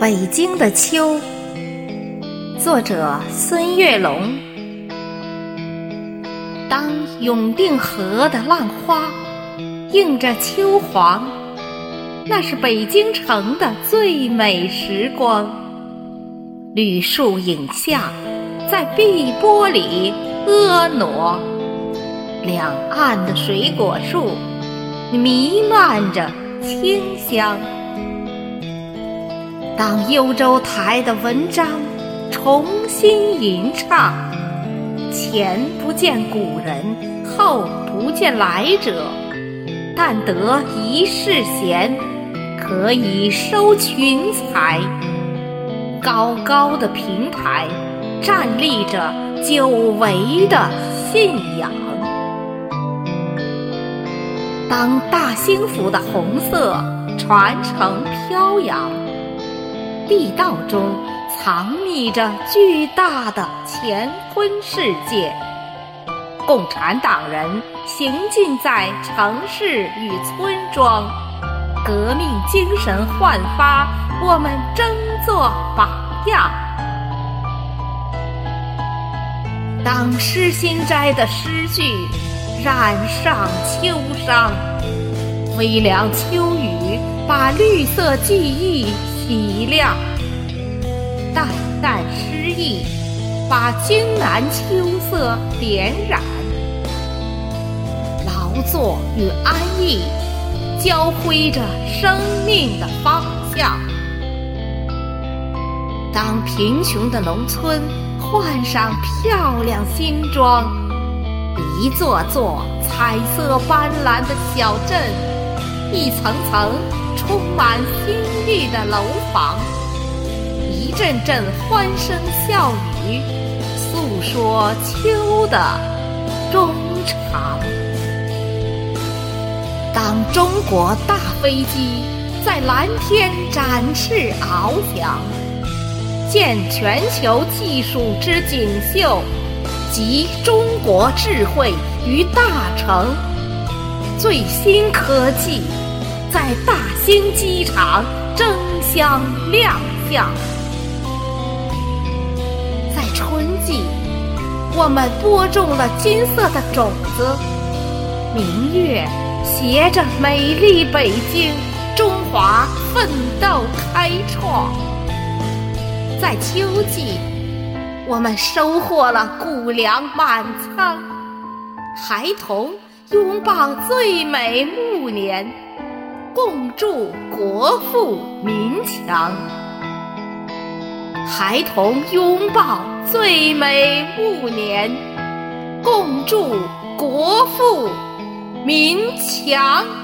北京的秋，作者孙月龙。当永定河的浪花映着秋黄，那是北京城的最美时光。绿树影下在碧波里婀娜，两岸的水果树弥漫着清香。当幽州台的文章重新吟唱，前不见古人，后不见来者，但得一世闲，可以收群才。高高的平台站立着久违的信仰。当大兴府的红色传承飘扬。地道中藏匿着巨大的乾坤世界，共产党人行进在城市与村庄，革命精神焕发，我们争做榜样。当诗心斋的诗句染上秋殇，微凉秋雨把绿色记忆。体谅，淡淡诗意，把京南秋色点染。劳作与安逸交辉着生命的方向。当贫穷的农村换上漂亮新装，一座座彩色斑斓的小镇，一层层。充满新意的楼房，一阵阵欢声笑语，诉说秋的衷肠。当中国大飞机在蓝天展翅翱翔，见全球技术之锦绣，集中国智慧于大成，最新科技。在大兴机场争相亮相，在春季，我们播种了金色的种子，明月携着美丽北京，中华奋斗开创。在秋季，我们收获了谷粮满仓，孩童拥抱最美暮年。共筑国富民强，孩童拥抱最美暮年，共筑国富民强。